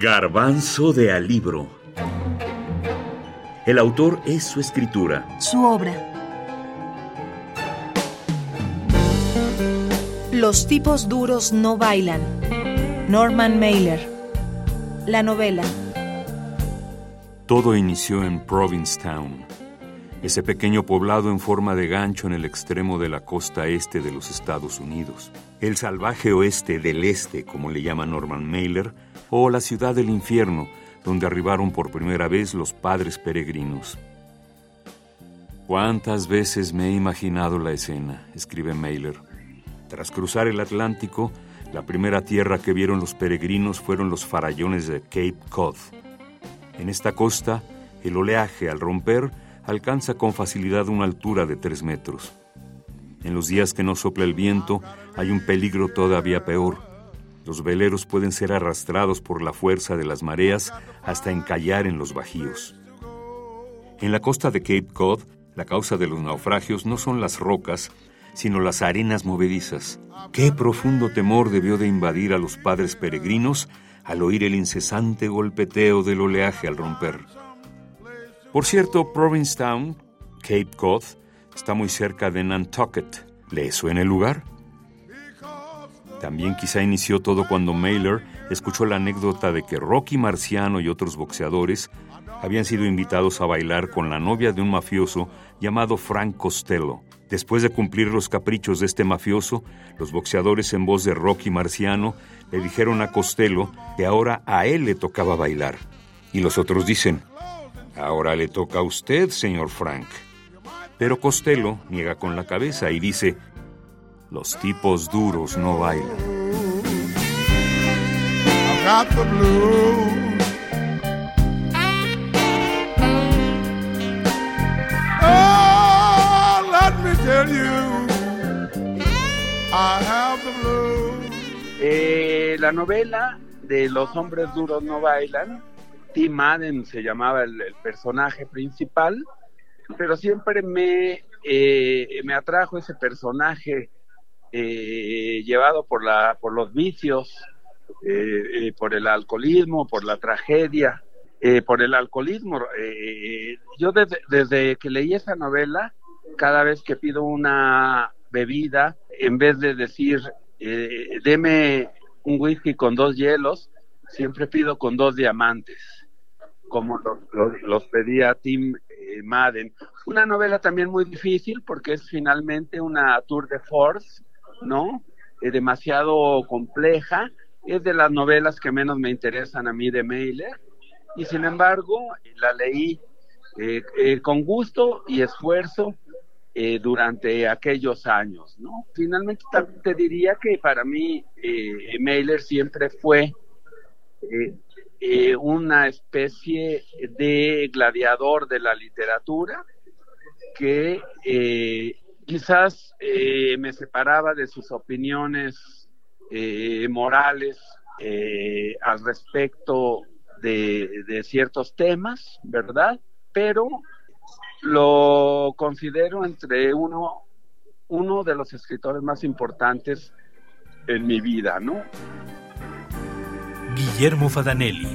Garbanzo de Alibro. El autor es su escritura. Su obra. Los tipos duros no bailan. Norman Mailer. La novela. Todo inició en Provincetown, ese pequeño poblado en forma de gancho en el extremo de la costa este de los Estados Unidos, el salvaje oeste del este, como le llama Norman Mailer, o la ciudad del infierno, donde arribaron por primera vez los padres peregrinos. ¿Cuántas veces me he imaginado la escena? escribe Mailer. Tras cruzar el Atlántico, la primera tierra que vieron los peregrinos fueron los farallones de Cape Cod. En esta costa, el oleaje, al romper, alcanza con facilidad una altura de tres metros. En los días que no sopla el viento, hay un peligro todavía peor. Los veleros pueden ser arrastrados por la fuerza de las mareas hasta encallar en los bajíos. En la costa de Cape Cod, la causa de los naufragios no son las rocas, sino las arenas movedizas. Qué profundo temor debió de invadir a los padres peregrinos al oír el incesante golpeteo del oleaje al romper. Por cierto, Provincetown, Cape Cod, está muy cerca de Nantucket. ¿Le suena el lugar? También quizá inició todo cuando Mailer escuchó la anécdota de que Rocky Marciano y otros boxeadores habían sido invitados a bailar con la novia de un mafioso llamado Frank Costello. Después de cumplir los caprichos de este mafioso, los boxeadores en voz de Rocky Marciano le dijeron a Costello que ahora a él le tocaba bailar. Y los otros dicen, ahora le toca a usted, señor Frank. Pero Costello niega con la cabeza y dice, los tipos duros no bailan. la novela de Los hombres duros no bailan, Tim Madden se llamaba el personaje principal, pero siempre me, eh, me atrajo ese personaje eh, llevado por, la, por los vicios, eh, por el alcoholismo, por la tragedia, por el alcoholismo. yo desde, que leí esa novela, cada vez que pido una bebida, en vez de decir, deme un whisky con dos hielos, siempre pido con dos diamantes, como los, los pedía Tim eh, Madden. Una novela también muy difícil porque es finalmente una tour de force, ¿no? Eh, demasiado compleja. Es de las novelas que menos me interesan a mí de Mailer. Y sin embargo, la leí eh, con gusto y esfuerzo durante aquellos años, ¿no? Finalmente te diría que para mí Mailer siempre fue eh, una especie de gladiador de la literatura que eh, quizás eh, me separaba de sus opiniones morales al respecto de, de, ciertos temas, ¿verdad? Pero lo considero entre uno, uno de los escritores más importantes en mi vida, ¿no? Guillermo Fadanelli,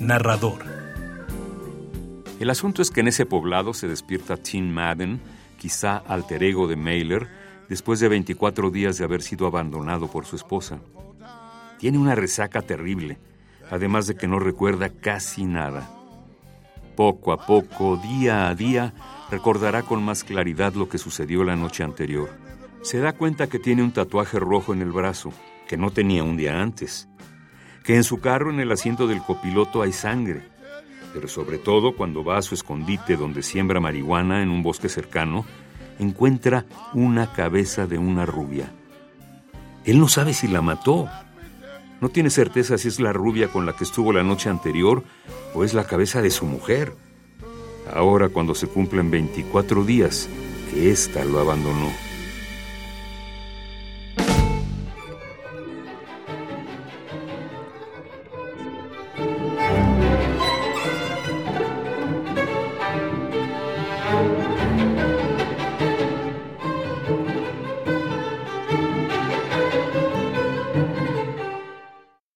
narrador. El asunto es que en ese poblado se despierta Tim Madden, quizá alter ego de Mailer, después de 24 días de haber sido abandonado por su esposa. Tiene una resaca terrible, además de que no recuerda casi nada. Poco a poco, día a día, recordará con más claridad lo que sucedió la noche anterior. Se da cuenta que tiene un tatuaje rojo en el brazo, que no tenía un día antes que en su carro en el asiento del copiloto hay sangre, pero sobre todo cuando va a su escondite donde siembra marihuana en un bosque cercano, encuentra una cabeza de una rubia. Él no sabe si la mató. No tiene certeza si es la rubia con la que estuvo la noche anterior o es la cabeza de su mujer. Ahora cuando se cumplen 24 días que ésta lo abandonó.